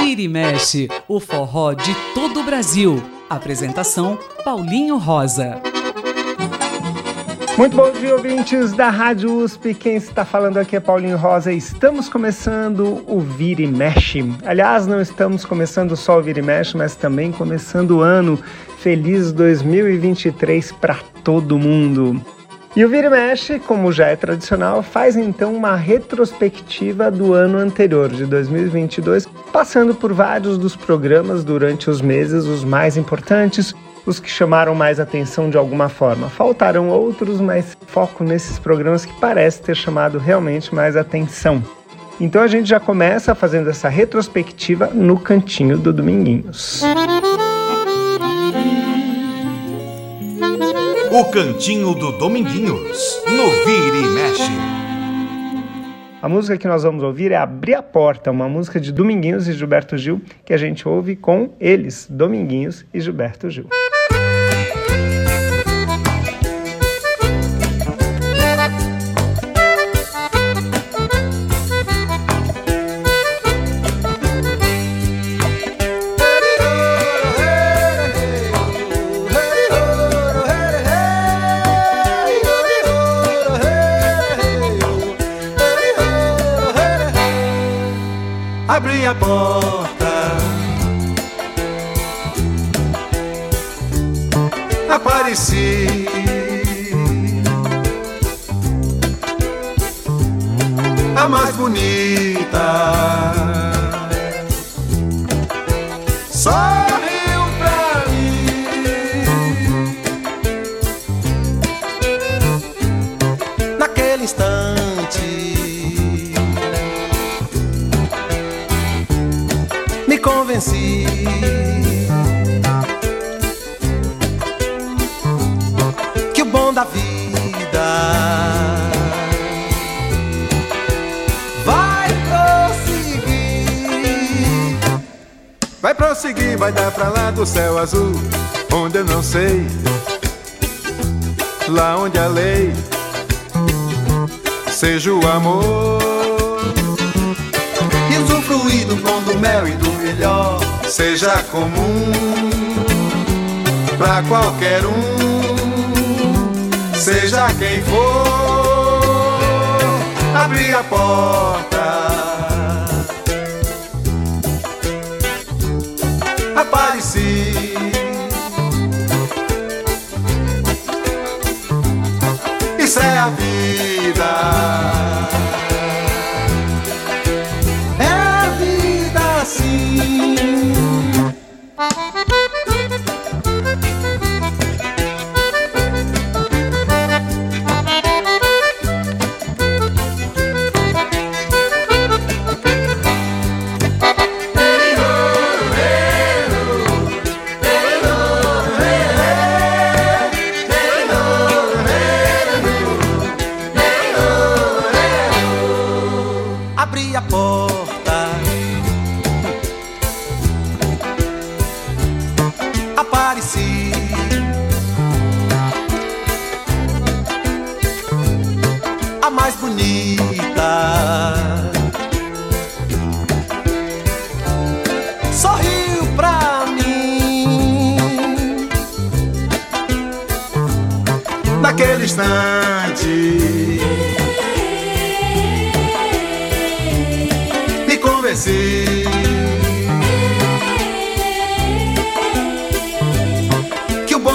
Vira e mexe, o forró de todo o Brasil. Apresentação Paulinho Rosa. Muito bom dia, ouvintes da Rádio USP. Quem está falando aqui é Paulinho Rosa. Estamos começando o Vira e Mexe. Aliás, não estamos começando só o Vira e Mexe, mas também começando o ano. Feliz 2023 para todo mundo. E o Vira e Mexe, como já é tradicional, faz então uma retrospectiva do ano anterior, de 2022, passando por vários dos programas durante os meses, os mais importantes, os que chamaram mais atenção de alguma forma. Faltaram outros, mas foco nesses programas que parece ter chamado realmente mais atenção. Então a gente já começa fazendo essa retrospectiva no cantinho do Dominguinhos. O cantinho do Dominguinhos, no Vira e Mexe. A música que nós vamos ouvir é Abrir a Porta, uma música de Dominguinhos e Gilberto Gil, que a gente ouve com eles, Dominguinhos e Gilberto Gil. boy. Me convenci. Que o bom da vida vai prosseguir. Vai prosseguir, vai dar pra lá do céu azul, onde eu não sei. Lá onde a lei seja o amor usufruir do bom do mel e do melhor. Seja comum pra qualquer um, seja quem for, abrir a porta, mais bonita. Sorriu pra mim. Naquele instante. Me convenci.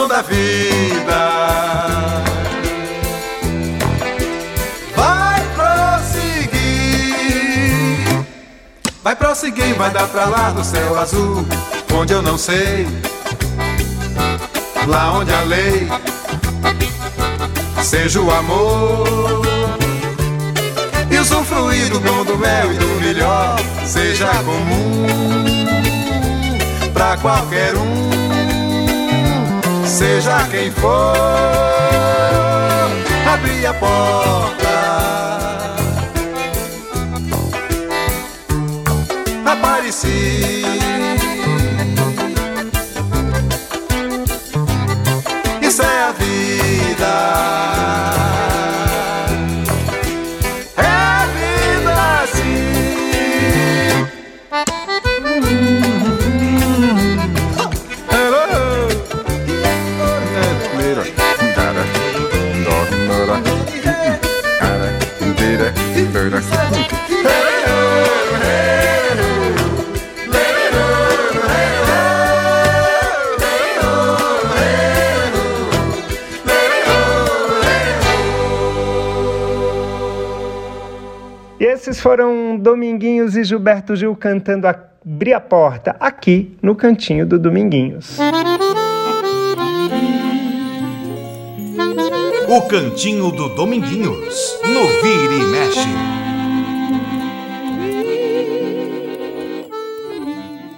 da vida. Prosseguir, vai dar pra lá do céu azul, onde eu não sei, lá onde a lei seja o amor. E usufruir do bom, do mel e do melhor seja comum pra qualquer um seja quem for, abrir a porta, see. Foram Dominguinhos e Gilberto Gil cantando Abrir a Porta, aqui no cantinho do Dominguinhos. O cantinho do Dominguinhos, no Vira e Mexe.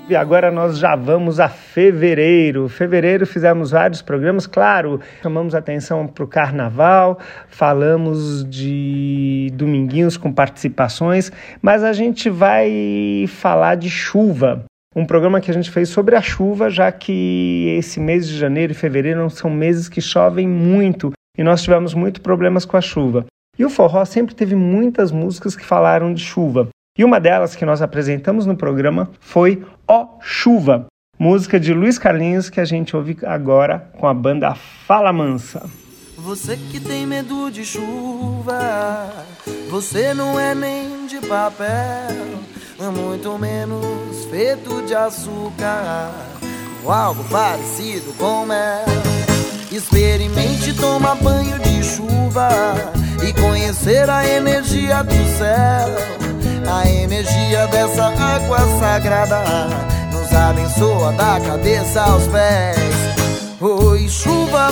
E agora nós já vamos a fevereiro. Fevereiro fizemos vários programas, claro, chamamos atenção para o carnaval, falamos de dominguinhos com participações, mas a gente vai falar de chuva. Um programa que a gente fez sobre a chuva, já que esse mês de janeiro e fevereiro são meses que chovem muito e nós tivemos muitos problemas com a chuva. E o forró sempre teve muitas músicas que falaram de chuva. E uma delas que nós apresentamos no programa foi Ó Chuva, música de Luiz Carlinhos que a gente ouve agora com a banda Fala Mansa. Você que tem medo de chuva, você não é nem de papel, muito menos feito de açúcar, ou algo parecido com mel. Experimente tomar banho de chuva e conhecer a energia do céu. A energia dessa água sagrada nos abençoa da cabeça aos pés. Oi, chuva,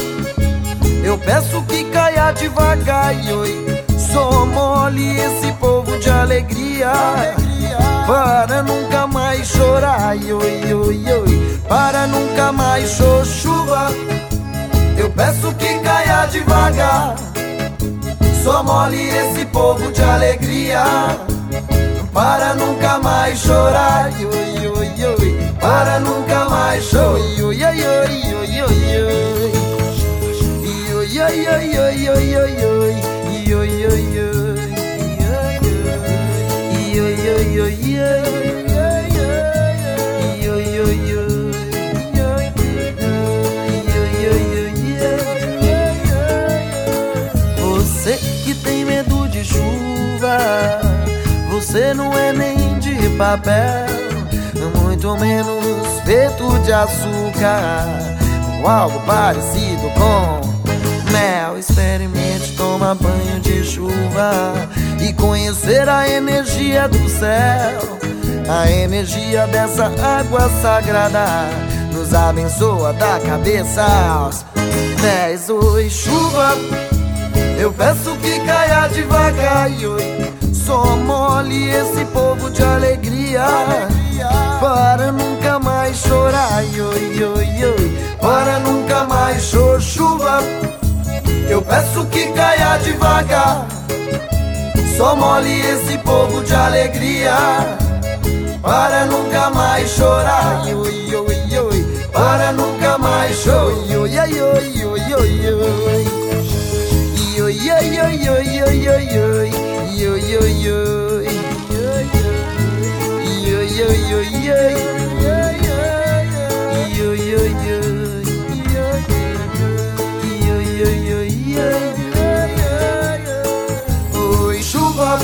eu peço que caia devagar. Oi, só mole esse povo de alegria. Para nunca mais chorar. Oi, oi, oi, para nunca mais chorar. Chuva, eu peço que caia devagar. Só mole esse povo de alegria para nunca mais chorar, para nunca mais chorar, oi, você não é nem de papel, muito menos feito de açúcar, ou algo parecido com mel. Experimente tomar banho de chuva e conhecer a energia do céu. A energia dessa água sagrada nos abençoa da cabeça aos pés. Oi, chuva, eu peço que caia devagar. Oi, só mole esse povo de alegria. Para nunca mais chorar oi, oi, oi, Para nunca mais chorar chuva. Eu peço que caia devagar. Só mole esse povo de alegria. Para nunca mais chorar oi, oi, oi, Para nunca mais chorar oi, oi, oi, oi, Oi chuva,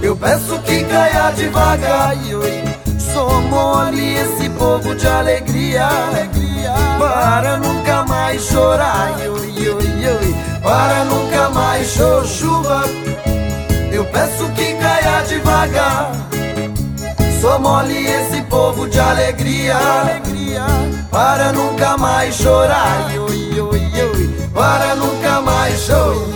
eu peço que caia devagar. Só mole esse povo de alegria, para nunca mais chorar. Para nunca mais chorar. Chuva eu peço que. Mole esse povo de alegria, para nunca mais chorar. Para nunca mais chorar.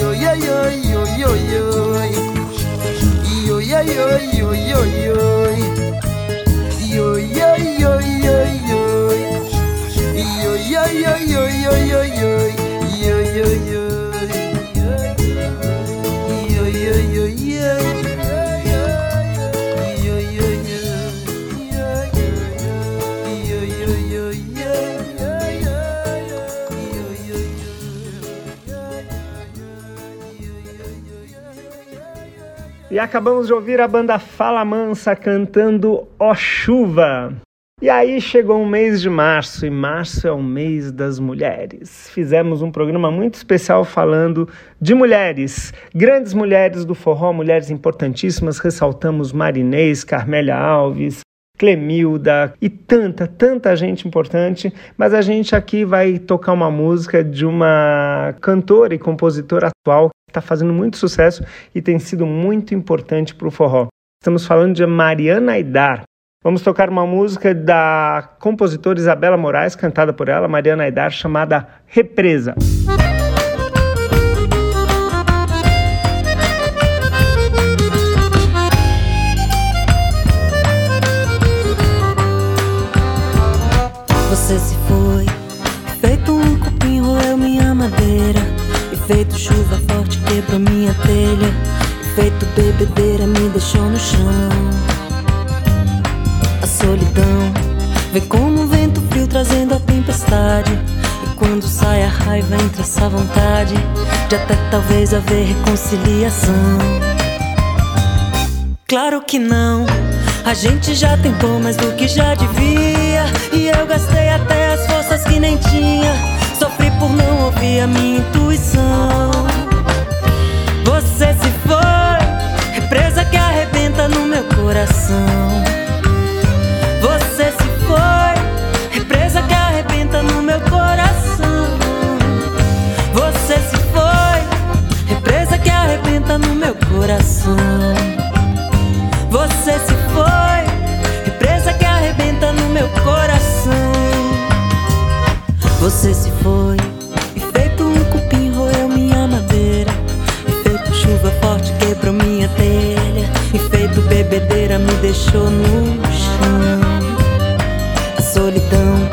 E acabamos de ouvir a banda Fala Mansa cantando Ó Chuva. E aí chegou o mês de março, e março é o mês das mulheres. Fizemos um programa muito especial falando de mulheres, grandes mulheres do forró, mulheres importantíssimas. Ressaltamos Marinês, Carmélia Alves, Clemilda e tanta, tanta gente importante, mas a gente aqui vai tocar uma música de uma cantora e compositora atual está fazendo muito sucesso e tem sido muito importante para o forró. Estamos falando de Mariana Aidar. Vamos tocar uma música da compositora Isabela Moraes, cantada por ela, Mariana Aidar, chamada Represa. Você se foi, feito chuva forte quebrou minha telha, feito bebedeira me deixou no chão. A solidão vem como um vento frio trazendo a tempestade. E quando sai a raiva entra essa vontade de até talvez haver reconciliação. Claro que não. A gente já tentou mais do que já devia. E eu gastei até as forças que nem tinha. Por não ouvir a minha intuição. Você se foi, represa que arrebenta no meu coração. Você se foi, represa que arrebenta no meu coração. Você se foi, represa que arrebenta no meu coração. Você se foi, represa que arrebenta no meu coração. Você se foi, e feito um cupim roeu minha madeira. E feito chuva forte quebrou minha telha. E feito bebedeira me deixou no chão. A solidão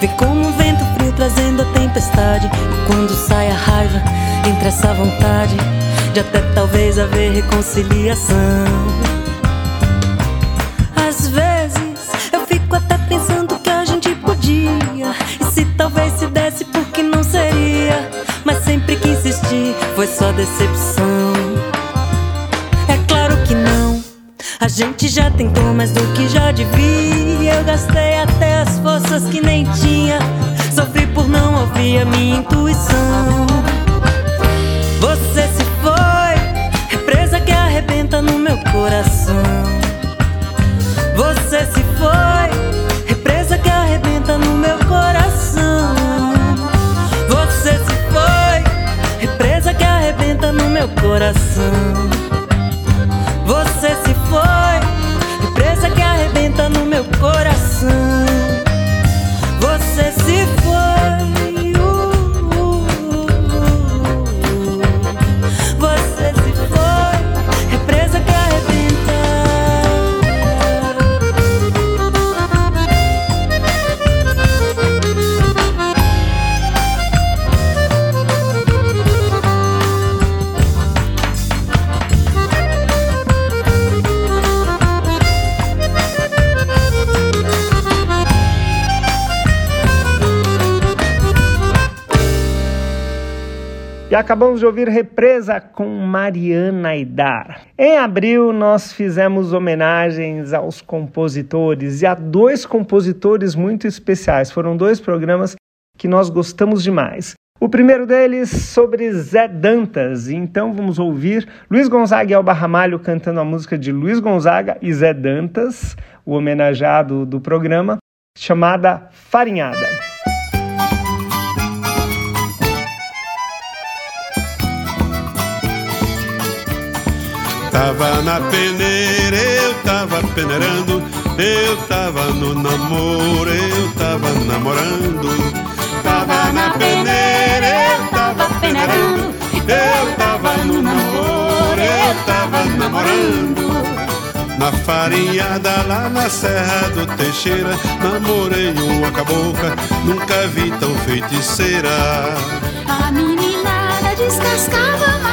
vem como um vento frio trazendo a tempestade. E quando sai a raiva, entre essa vontade de até talvez haver reconciliação. Já tentou mais do que já devia. Eu gastei até as forças que nem tinha. Sofri por não ouvir a minha intuição. Você se foi, represa que arrebenta no meu coração. Você se foi, represa que arrebenta no meu coração. Você se foi, represa que arrebenta no meu coração. Acabamos de ouvir Represa com Mariana Aidar. Em abril, nós fizemos homenagens aos compositores e a dois compositores muito especiais. Foram dois programas que nós gostamos demais. O primeiro deles sobre Zé Dantas. Então vamos ouvir Luiz Gonzaga e Alba Ramalho cantando a música de Luiz Gonzaga e Zé Dantas, o homenageado do programa, chamada Farinhada. Tava na peneira, eu tava peneirando, eu tava no namoro, eu tava namorando. Tava na peneira, eu tava peneirando, eu tava no namoro, eu tava namorando. Na farinhada lá na Serra do Teixeira, namorei uma cabocla, nunca vi tão feiticeira. A meninada descascava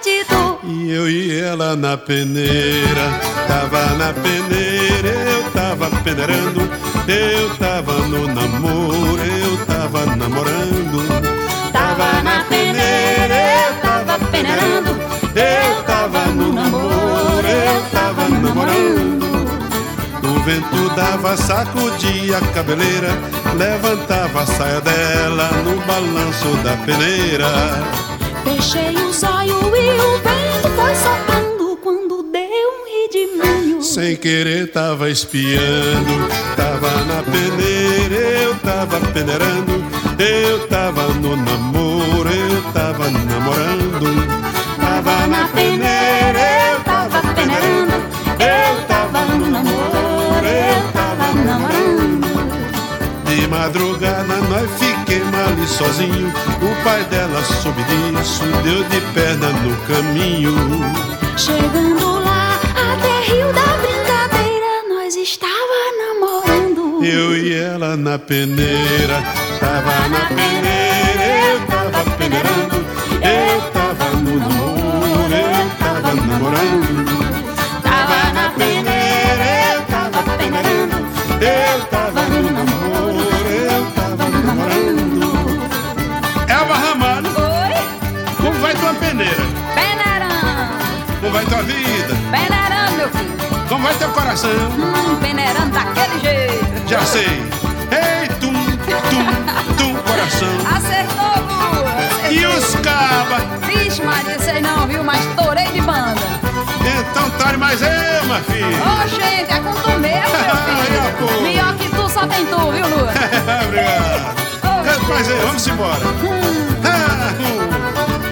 E eu e ela na peneira, tava na peneira, eu tava peneirando, eu tava no namoro, eu tava namorando. Tava na peneira, eu tava peneirando, eu tava no namoro, eu tava namorando. No vento dava, sacudia a cabeleira, levantava a saia dela no balanço da peneira. Fechei os olhos e o vento foi soprando quando deu um redimento. Sem querer tava espiando, tava na peneira, eu tava peneirando, eu tava no namoro, eu tava namorando. Tava na peneira, eu tava peneirando, eu tava no namoro, eu tava namorando. De madrugada nós fiquemos ali sozinho, o pai dela soube disso, deu de perna no caminho. Chegando lá, até rio da brincadeira, nós estava namorando. Eu e ela na peneira, tava na peneira, eu tava peneirando, vida? peneirando, meu filho. Como vai teu coração? Hum, peneirando daquele jeito. Já sei. Ei, tum, tum, tum, coração. Acertou, Lua. E os cabas? Vixe, Maria, sei não, viu? Mas torei de banda. Então tore mais eu, minha filha. Ô, gente, é com tu mesmo, meu filho. Melhor que tu, só tem tu, viu, Lua? Obrigado. Ô, Mas aí, vamos embora. Ah, hum.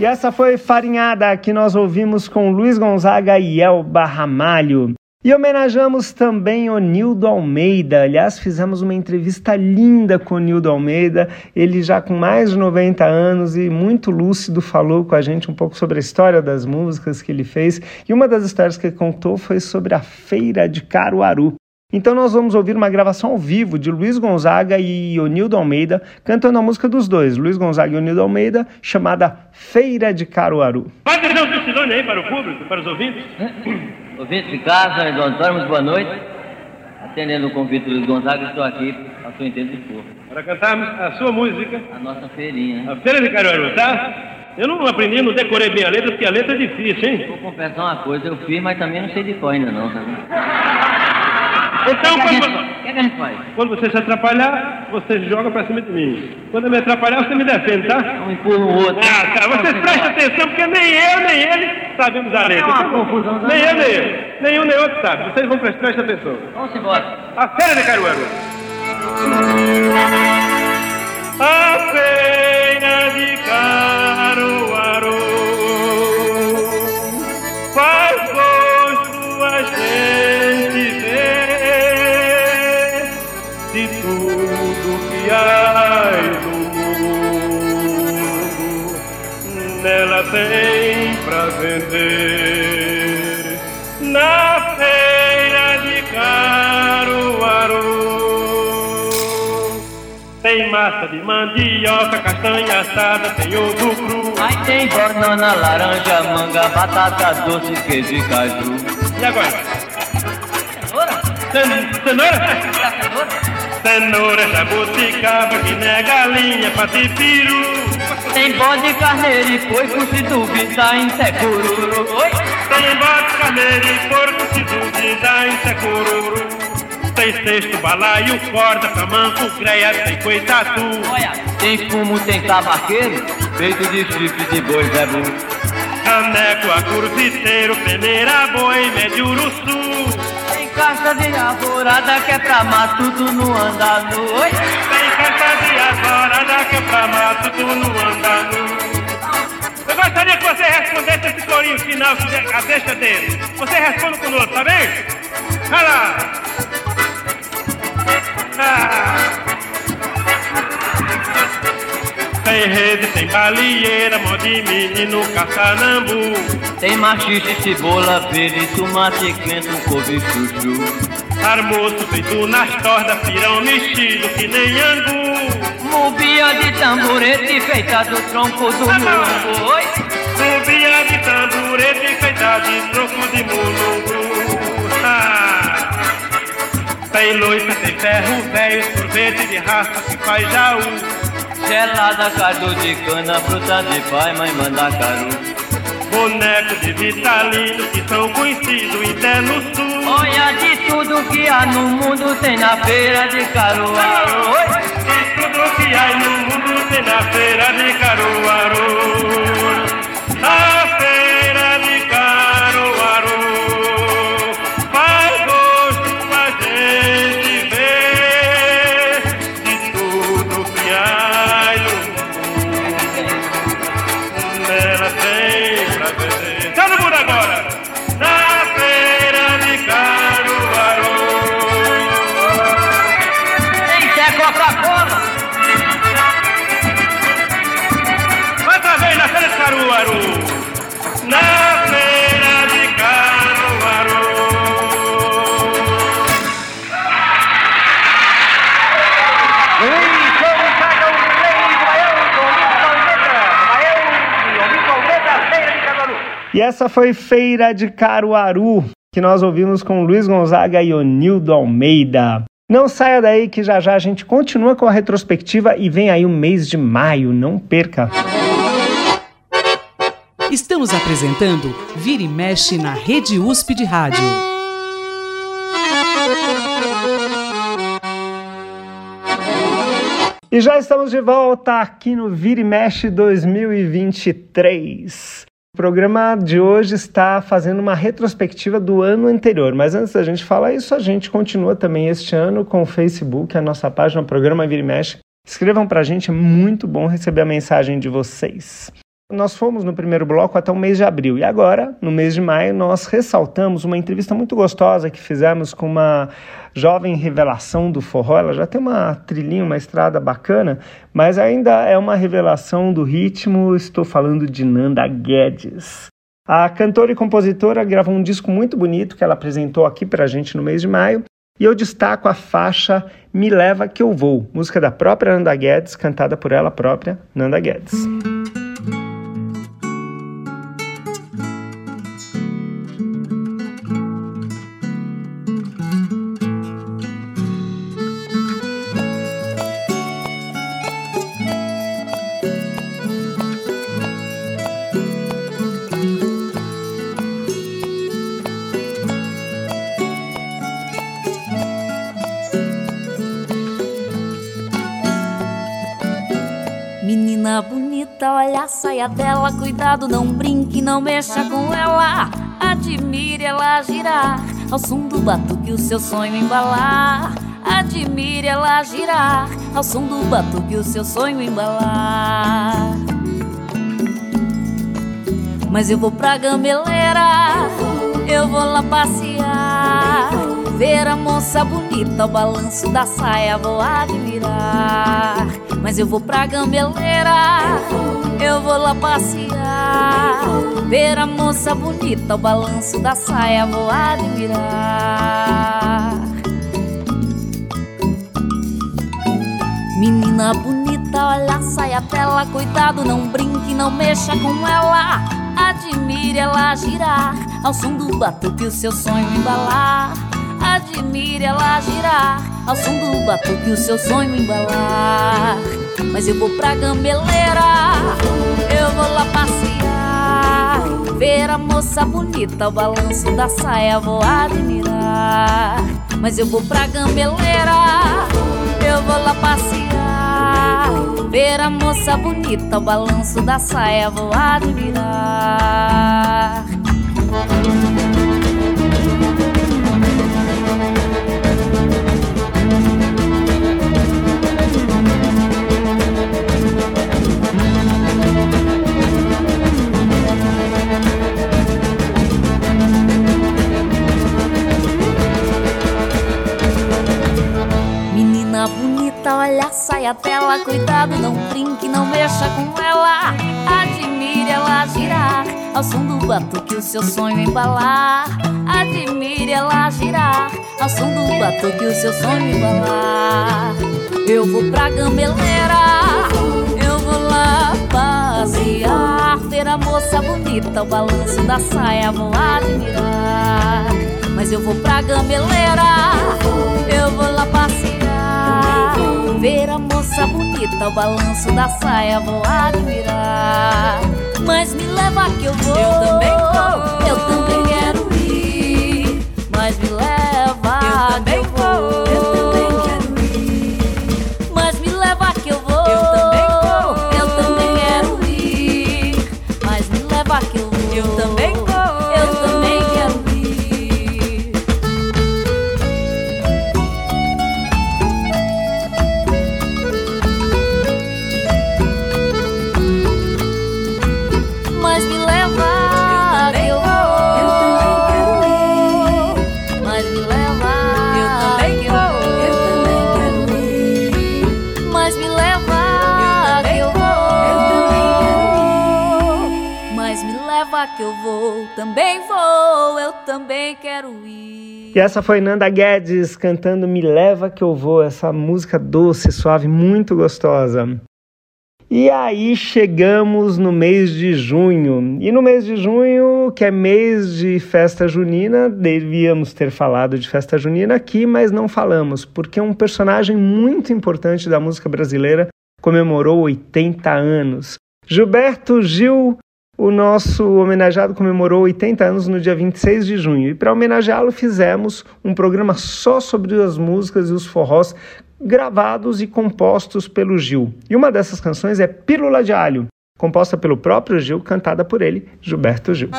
E essa foi Farinhada, que nós ouvimos com Luiz Gonzaga e Elba Ramalho. E homenageamos também o Nildo Almeida. Aliás, fizemos uma entrevista linda com o Nildo Almeida. Ele já com mais de 90 anos e muito lúcido falou com a gente um pouco sobre a história das músicas que ele fez. E uma das histórias que ele contou foi sobre a Feira de Caruaru. Então nós vamos ouvir uma gravação ao vivo de Luiz Gonzaga e Onildo Almeida cantando a música dos dois, Luiz Gonzaga e Onildo Almeida, chamada Feira de Caruaru. Pode dar um testemunho aí para o público, para os ouvintes? Ouvintes de casa, Luiz Antônio, muito boa noite. Atendendo o convite do Luiz Gonzaga, estou aqui ao seu intento de for. Para cantarmos a sua música, A nossa feirinha. a Feira de Caruaru, tá? Eu não aprendi, não decorei bem a letra, porque a letra é difícil, hein? Vou confessar uma coisa, eu fiz, mas também não sei de qual ainda não, tá vendo? Então, quando, gente, vo- o que a gente faz? quando você se atrapalhar, você joga pra cima de mim. Quando eu me atrapalhar, você me defende, tá? Um empurra o outro. Ah, tá. Vocês prestem atenção, porque nem eu, nem ele sabemos a letra. É uma confusão Nem eu, nem ele. Nenhum, nem outro sabe. Vocês vão prestar atenção. Vamos embora. A Feira de Caruaru. A Feira de Caruaru Tem massa de mandioca, castanha assada, tem ovo cru. Aí tem banana, laranja, manga, batata doce, queijo e caju. E agora? Cenoura? Cen- Cenoura? Cenoura? Cenoura, jabuticaba, nem galinha, patipiru. Tem bode, carneiro e porco, se duvidar em secururu. Oi? Tem bode, carneiro e porco, se duvidar em secururu. Tem cesto, balaio, corda, tamanco, greia, tem coitatu. Olha, tem fumo, tem tabaqueiro, feito de chifre de boi, Zé Bu. Caneco, acurviteiro, peneira, boi, médio uruçu. Tem caixa de alvorada que é pra matar tudo no andar no oi. Tem carta de azorada que é pra mato, tu não anda nu. Eu gostaria que você respondesse esse corinho final, a deixa dele. Você responde conosco, tá bem? Vai lá. Tem rede, tem balieira, mó de menino, caçanambu. Tem machixe, cebola verde, tomate quente, couve chuchu. Almoço feito nas tordas, pirão mexido que nem angu. Mubia de tamborete feita do tronco do. Subia feira de tamborete enfeitada de troco de mulungu. Tem loiça, tem ferro velho, sorvete de raça que faz jaú. Gelada, caldo de cana, fruta de pai, mãe manda caru. Boneco de Vitalino que são conhecidos até no sul. Olha de tudo que há no mundo tem na feira de Caruaru. Essa foi Feira de Caruaru, que nós ouvimos com Luiz Gonzaga e Onildo Almeida. Não saia daí que já já a gente continua com a retrospectiva e vem aí o mês de maio, não perca. Estamos apresentando Vira e Mexe na Rede USP de Rádio. E já estamos de volta aqui no Vira e Mexe 2023. O programa de hoje está fazendo uma retrospectiva do ano anterior, mas antes da gente falar isso, a gente continua também este ano com o Facebook, a nossa página, programa Vira e Mexe. Escrevam pra gente, é muito bom receber a mensagem de vocês. Nós fomos no primeiro bloco até o mês de abril e agora, no mês de maio, nós ressaltamos uma entrevista muito gostosa que fizemos com uma jovem revelação do forró. Ela já tem uma trilhinha, uma estrada bacana, mas ainda é uma revelação do ritmo. Estou falando de Nanda Guedes. A cantora e compositora gravou um disco muito bonito que ela apresentou aqui pra gente no mês de maio. E eu destaco a faixa Me Leva Que Eu Vou, música da própria Nanda Guedes, cantada por ela própria, Nanda Guedes. Saia dela. Cuidado, não brinque, não mexa com ela. Admire ela girar ao som do batuque, o seu sonho embalar. Admire ela girar ao som do batuque, o seu sonho embalar. Mas eu vou pra gambeleira, eu vou lá passear. Ver a moça bonita, o balanço da saia, vou admirar. Mas eu vou pra gambeleira, eu vou lá passear. Ver a moça bonita, o balanço da saia, vou admirar. Menina bonita, olha a saia dela, cuidado, não brinque, não mexa com ela. Admire ela girar ao som do batuque, o seu sonho embalar. Admire ela girar ao som do batuque, o seu sonho embalar. Mas eu vou pra gambeleira, eu vou lá passear. Ver a moça bonita, o balanço da saia, vou admirar. Mas eu vou pra gambeleira, eu vou lá passear. Ver a moça bonita, o balanço da saia, vou admirar. Bonita, olha a saia dela, cuidado, não brinque, não mexa com ela. Admire ela girar ao som do batuque, o seu sonho embalar. Admire ela girar ao som do batuque, o seu sonho embalar. Eu vou pra gambeleira, eu vou lá passear, ver a moça bonita, o balanço da saia vou admirar. Mas eu vou pra gameleira, eu vou lá passear. Ver a moça bonita, o balanço da saia vou admirar. Mas me leva que eu vou, eu também vou, eu também quero ir. Mas me leva, que eu vou, também vou, eu também quero ir. E essa foi Nanda Guedes cantando Me Leva Que Eu Vou, essa música doce, suave, muito gostosa. E aí chegamos no mês de junho. E no mês de junho, que é mês de festa junina, devíamos ter falado de festa junina aqui, mas não falamos, porque um personagem muito importante da música brasileira comemorou 80 anos. Gilberto Gil o nosso homenageado comemorou 80 anos no dia 26 de junho. E para homenageá-lo, fizemos um programa só sobre as músicas e os forrós gravados e compostos pelo Gil. E uma dessas canções é Pílula de Alho, composta pelo próprio Gil, cantada por ele, Gilberto Gil.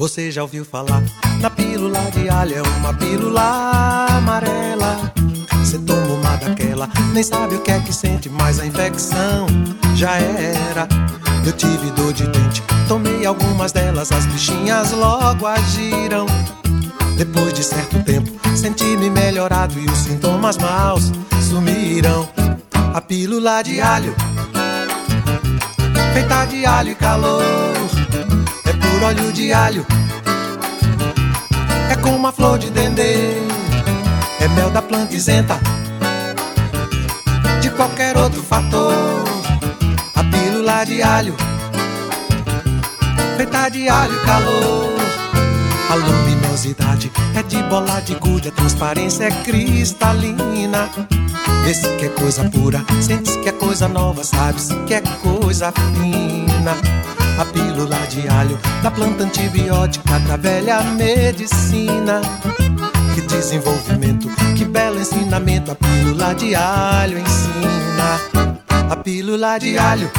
Você já ouviu falar na pílula de alho? É uma pílula amarela. Você toma uma daquela, nem sabe o que é que sente, mas a infecção já era. Eu tive dor de dente, tomei algumas delas, as bichinhas logo agiram. Depois de certo tempo, senti-me melhorado e os sintomas maus sumiram. A pílula de alho, feita de alho e calor por óleo de alho. É como a flor de dendê, é mel da planta isenta de qualquer outro fator. A pílula de alho, feita de alho calor. A luminosidade é de bola de gude, a transparência é cristalina. Esse que é coisa pura, sente-se que é coisa nova, sabe-se que é coisa fina a pílula de alho da planta antibiótica da velha medicina. Que desenvolvimento, que belo ensinamento a pílula de alho ensina. A pílula de alho,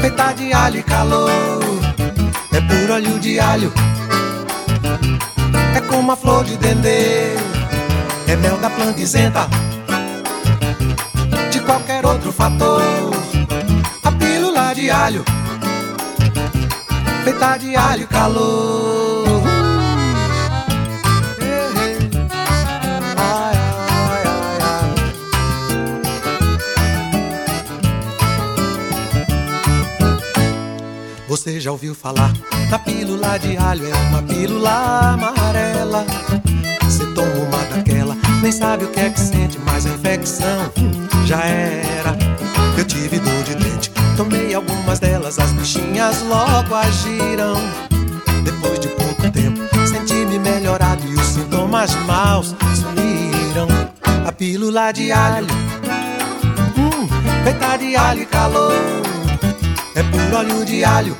feita de alho e calor, é puro óleo de alho. É como a flor de dendê, é mel da planta isenta de qualquer outro fator de alho, feita de alho e calor. Você já ouviu falar da pílula de alho? É uma pílula amarela. Você toma uma daquela, nem sabe o que é que sente, mas a infecção já era. Eu tive dor de dente Tomei algumas delas, as bichinhas logo agiram. Depois de pouco tempo, senti-me melhorado e os sintomas maus sumiram. A pílula de alho, hum, feita de alho e calor, é puro óleo de alho,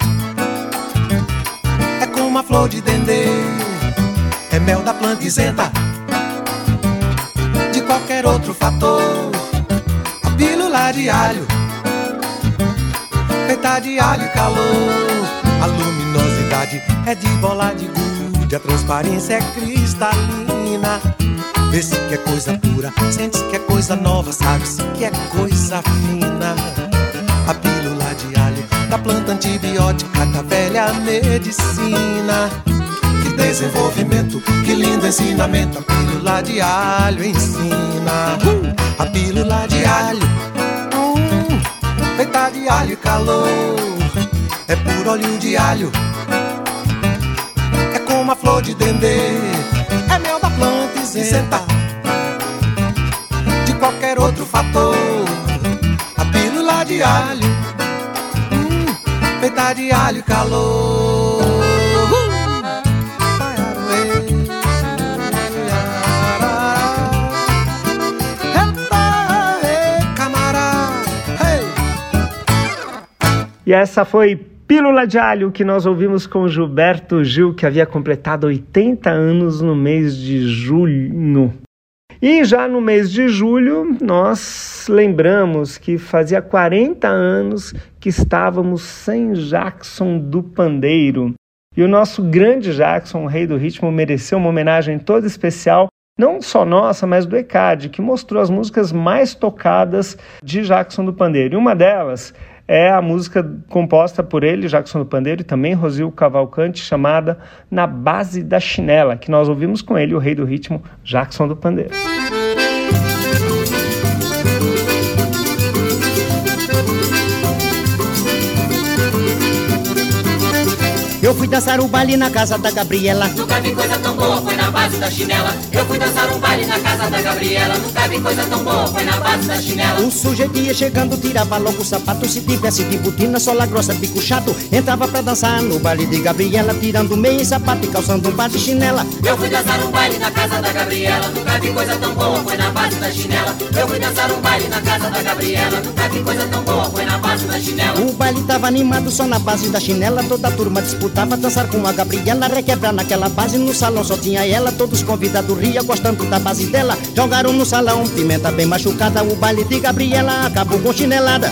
é como a flor de dendê, é mel da planta isenta outro fator. A pílula de alho feita de alho e calor. A luminosidade é de bola de gude, a transparência é cristalina. Vê-se que é coisa pura, sente-se que é coisa nova, sabe-se que é coisa fina. A pílula de alho da planta antibiótica da velha medicina. Desenvolvimento, que lindo ensinamento, a pílula de alho ensina. A pílula de alho feita de alho e calor. É puro óleo de alho, é como a flor de dendê isentar de qualquer outro fator. A pílula de alho, hum, feita de alho e calor. E essa foi Pílula de Alho que nós ouvimos com Gilberto Gil, que havia completado 80 anos no mês de julho. E já no mês de julho, nós lembramos que fazia 40 anos que estávamos sem Jackson do Pandeiro. E o nosso grande Jackson, o rei do ritmo, mereceu uma homenagem toda especial, não só nossa, mas do ECAD, que mostrou as músicas mais tocadas de Jackson do Pandeiro. E uma delas é a música composta por ele, Jackson do Pandeiro, e também Rosil Cavalcante, chamada Na Base da Chinela, que nós ouvimos com ele, o rei do ritmo, Jackson do Pandeiro. Eu fui dançar o baile na casa da Gabriela. Nunca vi coisa tão boa, foi na base da chinela. Eu fui dançar um baile na casa da Gabriela. Nunca vi coisa tão boa, foi na base da chinela. O sujeito ia chegando, tirava logo o sapato. Se tivesse de botina, sola grossa, bico chato. Entrava pra dançar no baile de Gabriela, tirando meia e sapato e calçando um par de chinela. Eu fui dançar um baile na casa da Gabriela. Nunca vi coisa tão boa, foi na base da chinela. Eu fui dançar um baile na casa da Gabriela. Nunca vi coisa tão boa, foi na base da chinela. O baile tava animado só na base da chinela. Toda a turma disputava dançar com a Gabriela, requebrar naquela base. No salão só tinha ela, todos convidados ria, gostando da base dela. Jogaram no salão, pimenta bem machucada. O baile de Gabriela acabou com chinelada.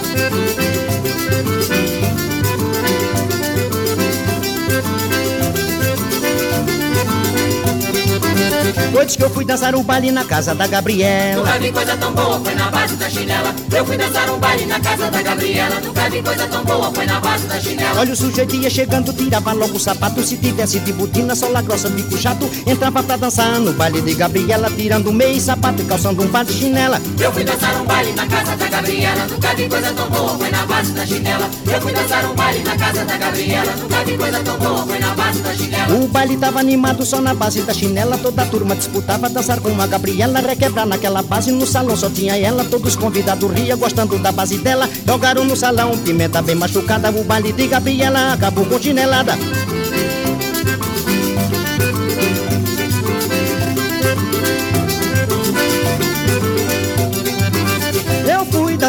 Noites que eu fui dançar um baile na casa da Gabriela. Nunca vi coisa tão boa, foi na base da chinela. Eu fui dançar um baile na casa da Gabriela. Nunca vi coisa tão boa, foi na base da chinela. Olha o sujeito ia chegando, tirava logo o sapato. Se tivesse de botina, sola grossa, bico chato. Entrava pra dançar no baile de Gabriela, tirando meio sapato e calçando um par de chinela. Eu fui dançar um baile na casa da Gabriela. Nunca vi coisa tão boa, foi na base da chinela. Eu fui dançar um baile na casa da Gabriela. Nunca vi coisa tão boa, foi na base da chinela. O baile tava animado só na base da chinela. Toda a turma disputava dançar com a Gabriela, requebrar naquela base. No salão só tinha ela, todos convidados ria, gostando da base dela. Jogaram no salão, pimenta bem machucada. O baile de Gabriela acabou com chinelada.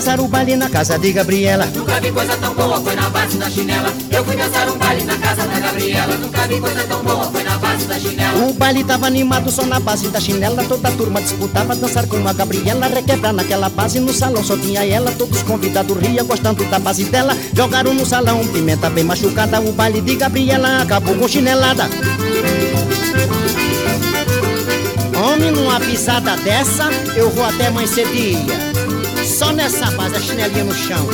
Dançar o baile na casa de Gabriela. Nunca vi coisa tão boa, foi na base da chinela. Eu fui dançar um baile na casa da Gabriela. Nunca vi coisa tão boa, foi na base da chinela. O baile tava animado só na base da chinela. Toda a turma disputava dançar com a Gabriela. Requebrar naquela base. No salão só tinha ela. Todos convidados ria, gostando da base dela. Jogaram no salão, pimenta bem machucada. O baile de Gabriela acabou com chinelada. Homem, numa pisada dessa, eu vou até mais cedia. Só nessa base, a chinelinha no chão.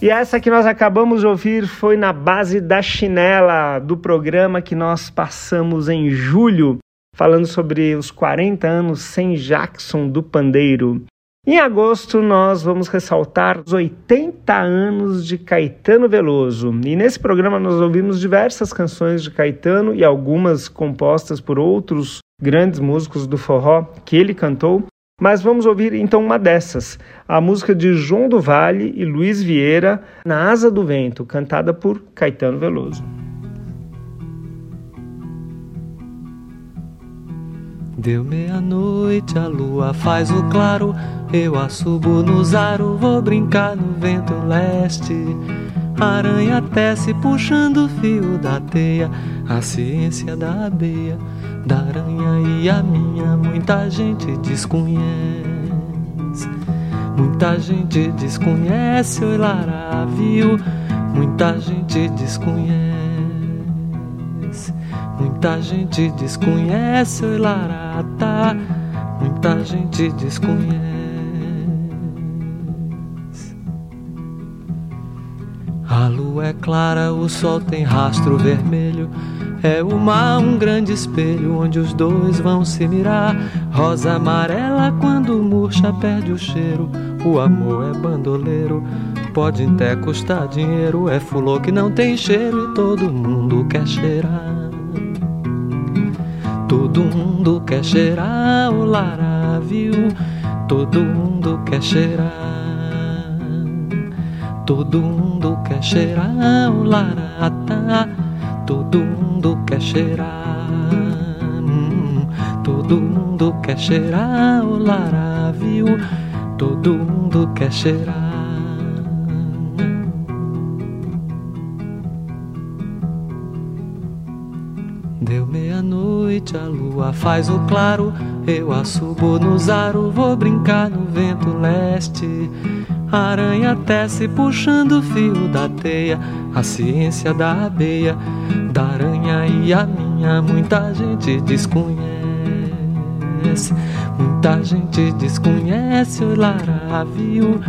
E essa que nós acabamos de ouvir foi na base da chinela do programa que nós passamos em julho, falando sobre os 40 anos sem Jackson do Pandeiro. Em agosto, nós vamos ressaltar os 80 anos de Caetano Veloso. E nesse programa nós ouvimos diversas canções de Caetano e algumas compostas por outros grandes músicos do forró que ele cantou. Mas vamos ouvir então uma dessas, a música de João do Vale e Luiz Vieira, Na Asa do Vento, cantada por Caetano Veloso. Deu meia-noite, a lua faz o claro, eu assubo no zaro, vou brincar no vento leste. Aranha tece puxando o fio da teia, a ciência da abeia, da aranha e a minha, muita gente desconhece. Muita gente desconhece, oi Lara, viu? Muita gente desconhece. Muita gente desconhece, oi Larata. Muita gente desconhece. A lua é clara, o sol tem rastro vermelho. É o mar um grande espelho onde os dois vão se mirar. Rosa amarela quando murcha perde o cheiro. O amor é bandoleiro, pode até custar dinheiro. É fulô que não tem cheiro e todo mundo quer cheirar. Todo mundo quer cheirar o laravio. Todo mundo quer cheirar. Todo mundo quer cheirar o larata. Todo mundo quer cheirar. Hum, todo mundo quer cheirar o laravio. Todo mundo quer cheirar. Meia-noite, a lua faz o claro. Eu assubo no zaro, vou brincar no vento leste. A aranha tece puxando o fio da teia, a ciência da abeia, da aranha e a minha, muita gente desconhece. Muita gente desconhece o laravio,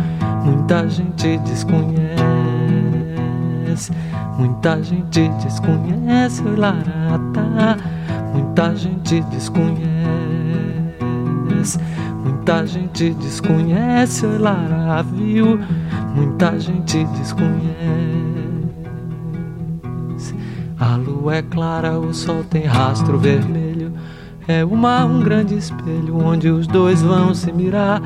muita gente desconhece. Muita gente desconhece o larata, muita gente desconhece. Muita gente desconhece o laravio, muita gente desconhece. A lua é clara, o sol tem rastro vermelho. É o mar um grande espelho onde os dois vão se mirar.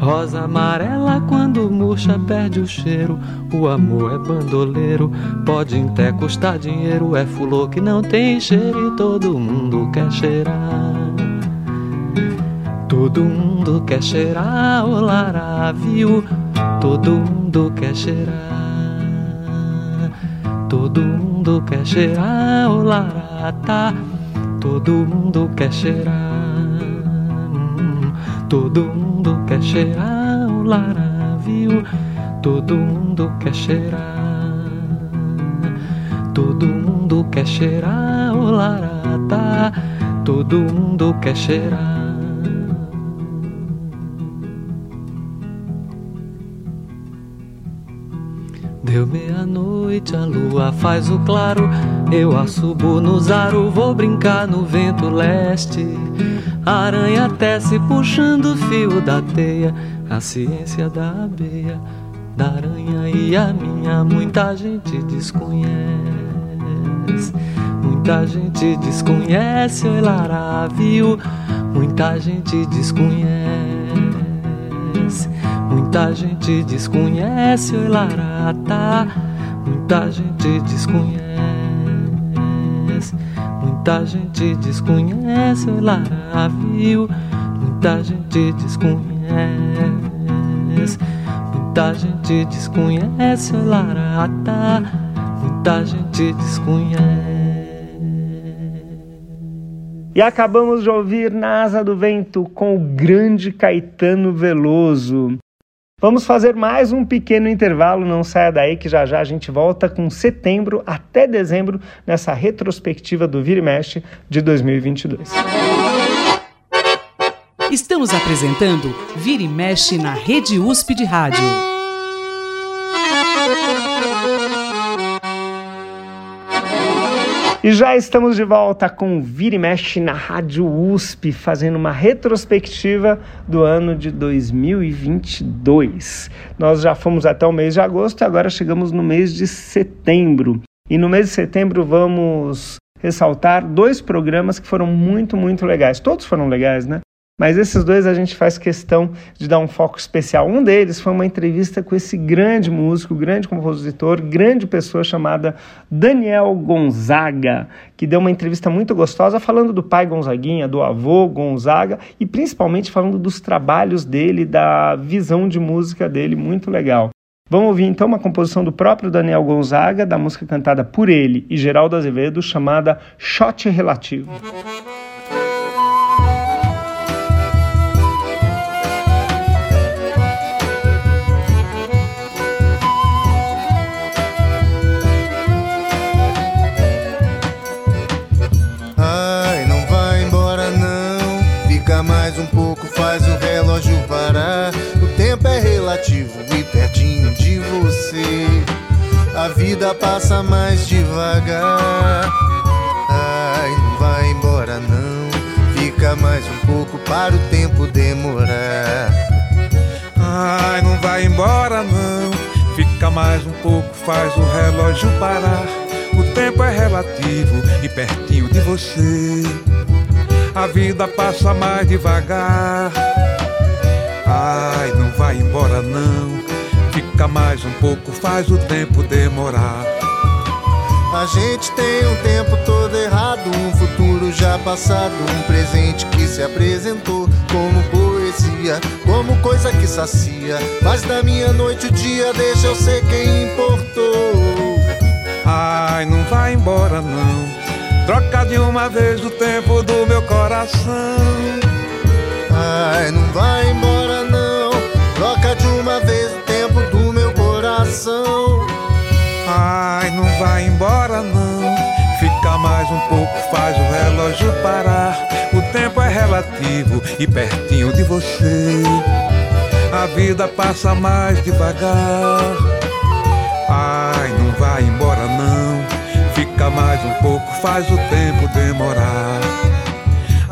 Rosa amarela quando murcha perde o cheiro. O amor é bandoleiro, pode até custar dinheiro. É fulô que não tem cheiro e todo mundo quer cheirar. Todo mundo quer cheirar o laravio. Todo mundo quer cheirar. Todo mundo quer cheirar o larata. Todo mundo quer cheirar, todo mundo quer cheirar o laravio. Todo mundo quer cheirar, todo mundo quer cheirar o larata. Todo mundo quer cheirar. Deu meia-noite, a lua faz o claro. Eu assubo no zaro, vou brincar no vento leste. A aranha tece puxando o fio da teia. A ciência da abeia, da aranha e a minha. Muita gente desconhece. Muita gente desconhece o laravio. Muita gente desconhece. Muita gente desconhece o larata, muita gente desconhece. Muita gente desconhece o laravio, muita gente desconhece. Muita gente desconhece o larata, muita gente desconhece. E acabamos de ouvir Na Asa do Vento com o grande Caetano Veloso. Vamos fazer mais um pequeno intervalo, não saia daí que já já a gente volta com setembro até dezembro nessa retrospectiva do Vira e Mexe de 2022. Estamos apresentando Vira e Mexe na Rede USP de Rádio. E já estamos de volta com Vira e Mexe na Rádio USP, fazendo uma retrospectiva do ano de 2022. Nós já fomos até o mês de agosto e agora chegamos no mês de setembro. E no mês de setembro vamos ressaltar dois programas que foram muito, muito legais. Todos foram legais, né? Mas esses dois a gente faz questão de dar um foco especial. Um deles foi uma entrevista com esse grande músico, grande compositor, grande pessoa chamada Daniel Gonzaga, que deu uma entrevista muito gostosa falando do pai Gonzaguinha, do avô Gonzaga e principalmente falando dos trabalhos dele, da visão de música dele, muito legal. Vamos ouvir então uma composição do próprio Daniel Gonzaga, da música cantada por ele e Geraldo Azevedo, chamada Shot Relativo. A vida passa mais devagar. Ai, não vai embora não, fica mais um pouco para o tempo demorar. Ai, não vai embora não, Fica mais um pouco, faz o relógio parar. O tempo é relativo e pertinho de você. A vida passa mais devagar. Ai, não vai embora não. Fica mais um pouco, faz o tempo demorar. A gente tem um tempo todo errado, um futuro já passado, um presente que se apresentou como poesia, como coisa que sacia. Mas da minha noite o dia deixa eu ser quem importou. Ai, não vai embora não. Troca de uma vez o tempo do meu coração. Ai, não vai embora coração. Ai, não vai embora não. Fica mais um pouco, faz o relógio parar. O tempo é relativo e pertinho de você. A vida passa mais devagar. Ai, não vai embora não. Fica mais um pouco, faz o tempo demorar.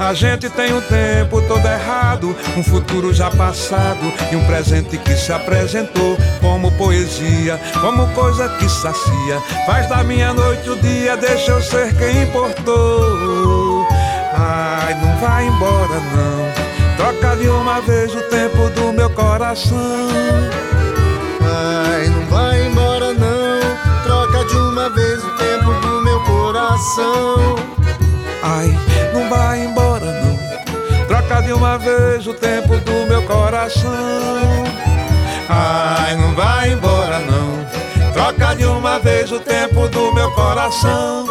A gente tem um tempo todo errado, um futuro já passado e um presente que se apresentou como poesia, como coisa que sacia. Faz da minha noite o dia, deixa eu ser quem importou. Ai, não vai embora não. Troca de uma vez o tempo do meu coração. Ai, não vai embora não. Troca de uma vez o tempo do meu coração. Ai, não vai embora. Troca de uma vez o tempo do meu coração. Ai, não vai embora não. Troca de uma vez o tempo do meu coração.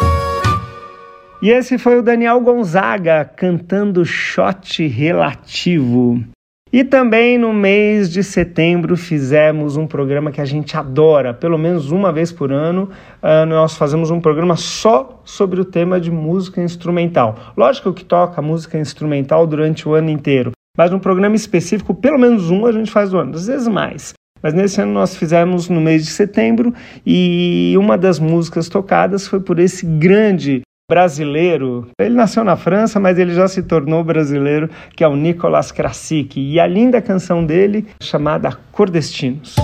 E esse foi o Daniel Gonzaga cantando Shot Relativo. E também no mês de setembro fizemos um programa que a gente adora, pelo menos uma vez por ano, uh, nós fazemos um programa só sobre o tema de música instrumental. Lógico que toca música instrumental durante o ano inteiro, mas um programa específico, pelo menos um a gente faz no ano, às vezes mais. Mas nesse ano nós fizemos no mês de setembro e uma das músicas tocadas foi por esse grande brasileiro. Ele nasceu na França, mas ele já se tornou brasileiro, que é o Nicolas Krasik. E a linda canção dele, chamada Cordestinos.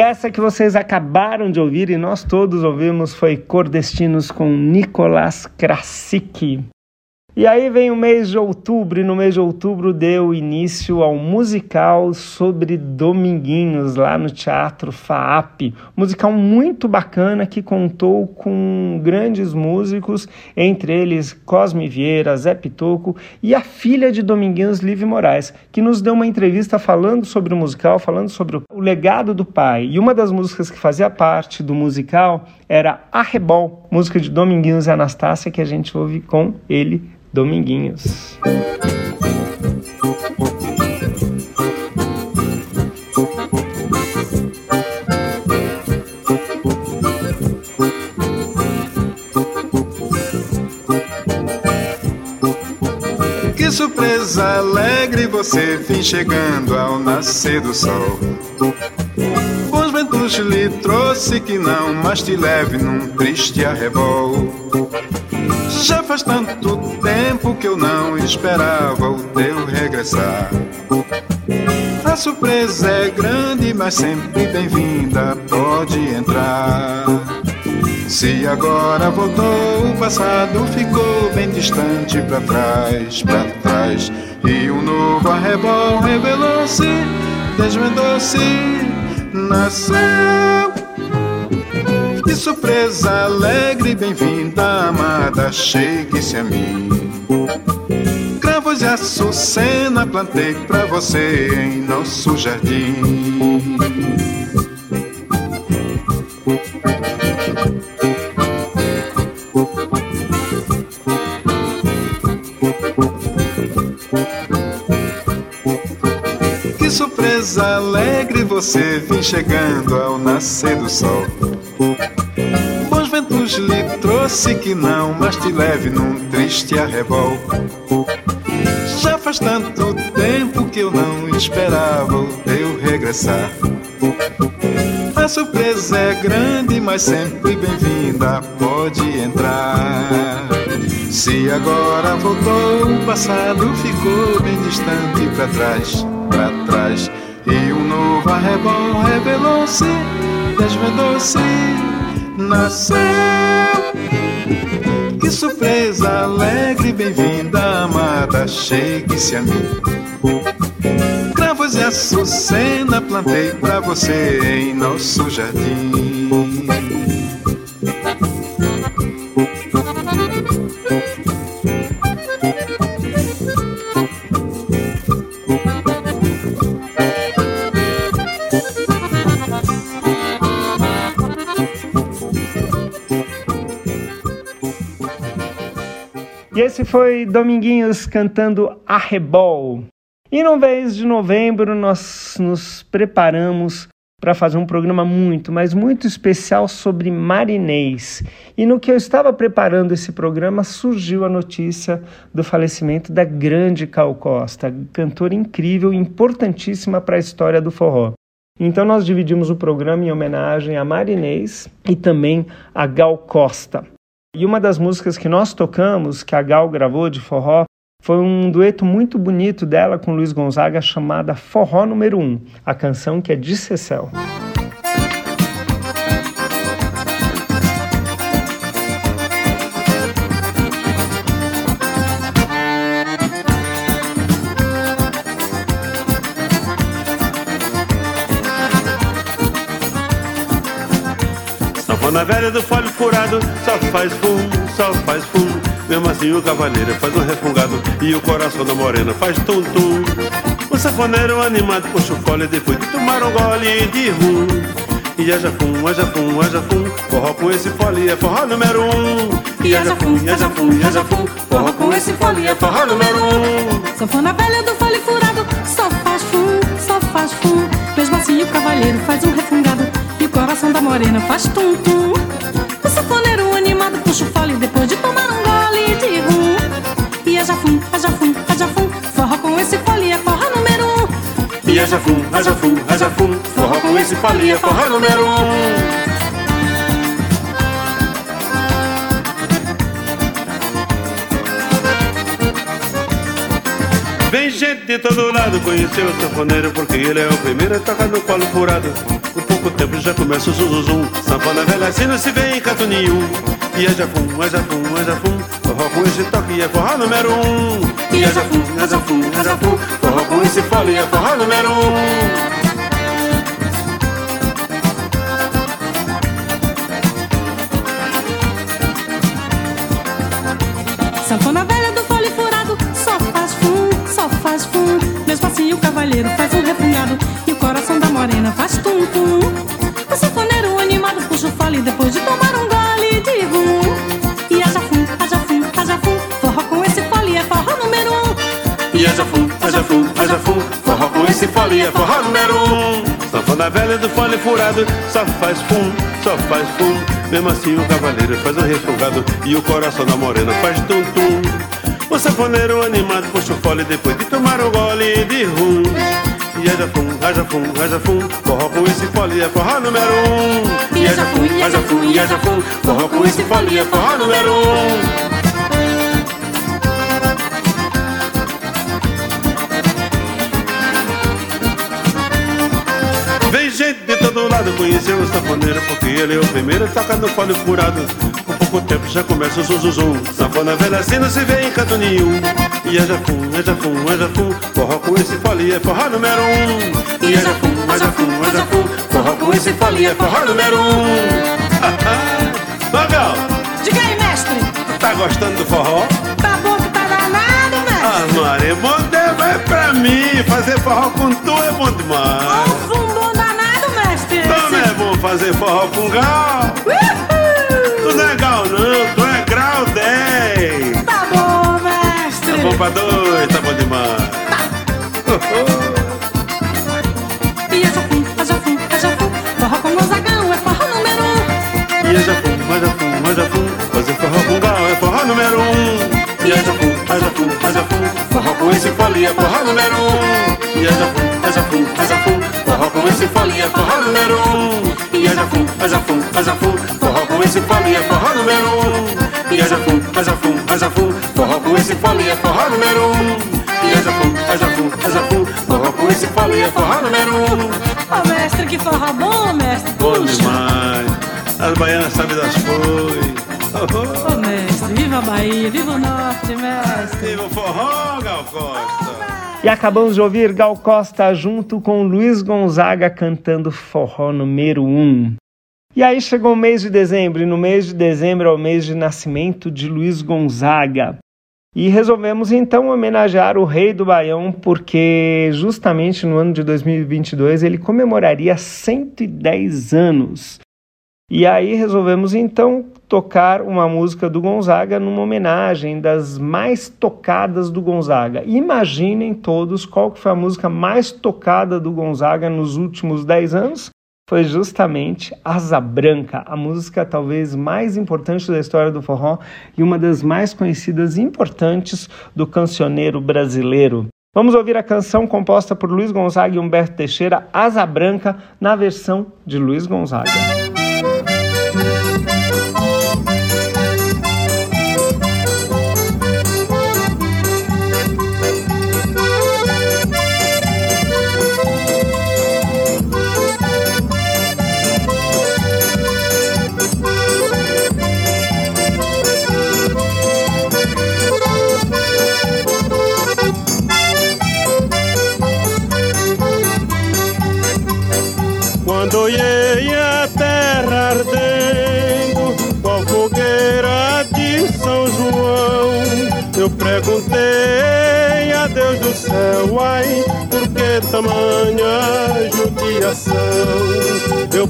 E essa que vocês acabaram de ouvir e nós todos ouvimos foi Cordestinos com Nicolas Krasicki. E aí vem o mês de outubro, e no mês de outubro deu início ao musical sobre Dominguinhos, lá no Teatro FAAP. Musical muito bacana que contou com grandes músicos, entre eles Cosme Vieira, Zé Pitoco e a filha de Dominguinhos, Liv Moraes, que nos deu uma entrevista falando sobre o musical, falando sobre o legado do pai. E uma das músicas que fazia parte do musical era Arrebol, música de Dominguinhos e Anastácia, que a gente ouve com ele Dominguinhos. Surpresa alegre você vem chegando ao nascer do sol. Os ventos lhe trouxe que não mais te leve num triste arrebol. Já faz tanto tempo que eu não esperava o teu regressar. A surpresa é grande, mas sempre bem-vinda, pode entrar. Se agora voltou, o passado ficou bem distante para trás, para trás. E um novo arrebol revelou-se, desvendou-se, nasceu. Que surpresa alegre, bem-vinda, amada, chegue-se a mim. Cravos e açucena plantei pra você em nosso jardim. Você vem chegando ao nascer do sol. Bons ventos lhe trouxe que não mais te leve num triste arrebol. Já faz tanto tempo que eu não esperava o teu regressar. A surpresa é grande, mas sempre bem-vinda, pode entrar. Se agora voltou, o passado ficou bem distante para trás, para trás. Novo arrebol revelou-se, desvendou-se, nasceu. Que surpresa alegre, bem-vinda, amada, chegue-se a mim. Cravos e açucena plantei pra você em nosso jardim. Foi Dominguinhos cantando Arrebol. E no mês de novembro nós nos preparamos para fazer um programa muito, mas muito especial sobre marinês. E no que eu estava preparando esse programa surgiu a notícia do falecimento da grande Cal Costa, cantora incrível importantíssima para a história do forró. Então nós dividimos o programa em homenagem a Marinês e também a Gal Costa. E uma das músicas que nós tocamos, que a Gal gravou de forró, foi um dueto muito bonito dela com Luiz Gonzaga chamada Forró Número 1, a canção que é de Cecel. Sanfona velha do folho furado, só faz fum, só faz fum. Mesmo assim o cavaleiro faz um refungado e o coração da morena faz tum-tum. O sanfoneiro animado puxa o fole depois de tomar um gole de rum. E aja fum, aja fum, aja fum, forró com esse fole é forró número um. E aja fum, aja fum, aja fum, forró com esse fole é forró número um. Sanfona velha do fole furado, só faz fum, só faz fum. Mesmo assim o cavaleiro faz um refungado e coração da morena faz tum-tum. O sanfoneiro animado puxa o fole depois de tomar um gole de rum. E aja fum, aja fum, aja fum, forró com esse fole é forró número um. E aja fum, aja fum, aja fum, forró com esse fole é forró número um. Vem gente de todo lado conhecer o sanfoneiro Porque ele é o primeiro a tocar no colo furado pouco tempo já começa o zum, zum. Sanfona velha assim não se vê em canto nenhum. E é jafum, é jafum, é jafum, forró com esse toque é forró número um. E é jafum, é jafum, é jafum, forró com esse fole é forró número um. Sanfona velha do fole furado Só faz fum, só faz fum Mesmo assim o cavalheiro faz um refungado O coração da morena faz tum tum O sanfoneiro animado puxa o fole Depois de tomar um gole de rum. E haja fum, haja fum, haja fum Forró com esse fole é forró número um. E haja fum, haja fum, haja fum Forró com esse fole é forró número um. Sanfona velha do fole furado Só faz fum, só faz fum. Mesmo assim o cavaleiro faz um refogado E o coração da morena faz tum-tum. O sanfoneiro animado puxa o fole Depois de tomar um gole de rum E haja fum, haja fum, haja fum Forró com esse fole é forró número um. Haja fum, haja fum, haja fum Forró com esse fole é forró número um. Vem gente de todo lado conhecer o sanfoneiro Porque ele é o primeiro toca no fole furado pouco tempo já começa o zum zum zum. Sanfona velha assim não se vê em canto nenhum. E é jafum, é jafum, é jafum. Forró com esse fole é forró número um. E é jafum, é jafum, é jafum. Forró com esse fole é forró número um. Magal, Diga aí, mestre. Tá gostando do forró? Tá bom que tá danado, mestre. Ah, Maria, bom tempo é pra mim Fazer forró com tu é bom demais. Um bom danado, mestre. Então não é bom fazer forró com gal. Tu é gal não, tu é grau 10 Tá bom, mestre Tá bom pra dois, tá bom demais E haja fum, haja fum, haja fum Forró com Gonzagão é forró número um E é jafum, é jafum, é jafum Fazer forró com gal é forró número um E é jafum, é jafum, é jafum Forró com esse fole é forró número um E é jafum, é jafum, é jafum Forró com esse fole é forró número um E é jafum, é jafum, é jafum Forró com esse fole é forró número um. E é jafum, é jafum, é jafum Forró com esse fole é forró número um. E é jafum, é jafum, é jafum Forró com esse fole é forró número um. Ô, mestre, que forró bom, mestre. Bom demais. As baianas sabem das coisas. Ô, mestre, viva a Bahia, viva o Norte, mestre. Viva o forró, Gal Costa E acabamos de ouvir Gal Costa junto com Luiz Gonzaga cantando forró número 1. E aí chegou o mês de dezembro, e no mês de dezembro é o mês de nascimento de Luiz Gonzaga. E resolvemos então homenagear o rei do Baião, porque justamente no ano de 2022 ele comemoraria 110 anos. E aí resolvemos então tocar uma música do Gonzaga numa homenagem das mais tocadas do Gonzaga. Imaginem todos qual que foi a música mais tocada do Gonzaga nos últimos 10 anos? Foi justamente Asa Branca, a música talvez mais importante da história do forró e uma das mais conhecidas e importantes do cancioneiro brasileiro. Vamos ouvir a canção composta por Luiz Gonzaga e Humberto Teixeira, Asa Branca, na versão de Luiz Gonzaga.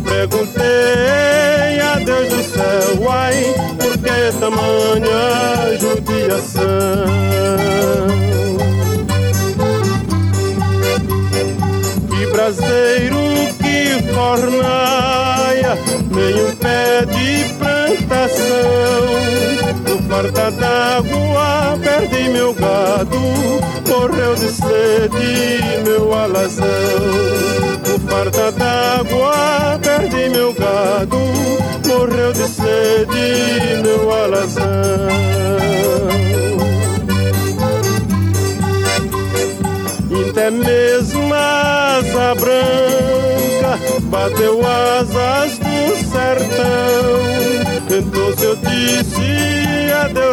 Perguntei a Deus do céu, ai, por que tamanha judiação? Que braseiro que fornaia, nem um pé de plantação. No farta d'água perdi meu gado, morreu de sede meu alazão. Farta d'água perdi meu gado, morreu de sede meu alazão. Até mesmo a asa branca bateu asas do sertão. Então eu disse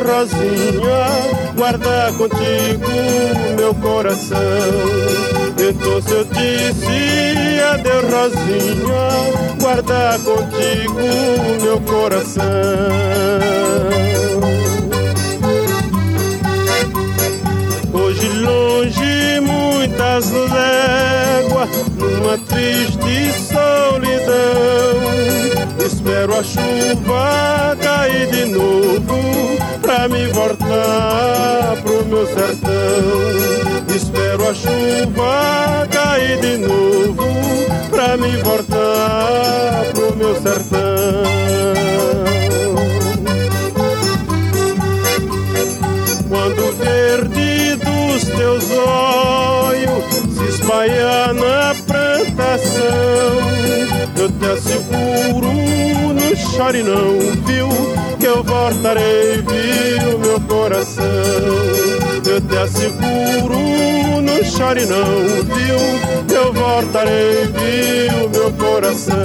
Rosinha, guarda contigo meu coração. Então eu disse adeus Rosinha, guarda contigo meu coração. Hoje longe muitas léguas, numa triste solidão. Espero a chuva cair de novo pra me voltar pro meu sertão. Espero a chuva cair de novo pra me voltar pro meu sertão. Quando o verde dos teus olhos se espalha na plantação, eu te asseguro, chore não, viu? Que eu voltarei, viu, meu coração. Eu te asseguro, não chore não, viu? Que eu voltarei, viu, meu coração.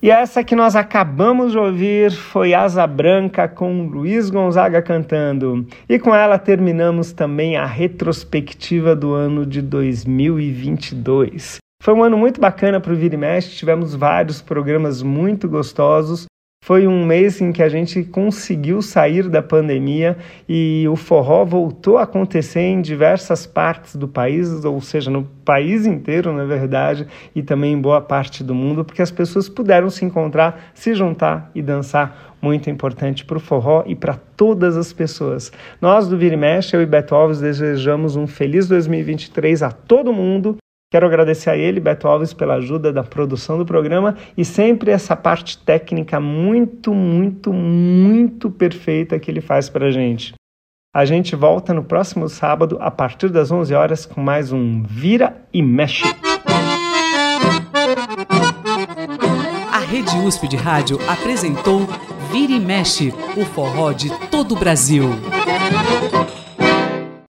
E essa que nós acabamos de ouvir foi Asa Branca com Luiz Gonzaga cantando. E com ela terminamos também a retrospectiva do ano de 2022. Foi um ano muito bacana para o Vira e Mexe, tivemos vários programas muito gostosos. Foi um mês em que a gente conseguiu sair da pandemia e o forró voltou a acontecer em diversas partes do país, ou seja, no país inteiro, na verdade, e também em boa parte do mundo, porque as pessoas puderam se encontrar, se juntar e dançar. Muito importante para o forró e para todas as pessoas. Nós do Vira e Mexe, eu e Beto Alves, desejamos um feliz 2023 a todo mundo Quero agradecer a ele, Beto Alves, pela ajuda da produção do programa e sempre essa parte técnica muito, muito, muito perfeita que ele faz para a gente. A gente volta no próximo sábado, a partir das 11 horas, com mais um Vira e Mexe. A Rede USP de Rádio apresentou Vira e Mexe, o forró de todo o Brasil.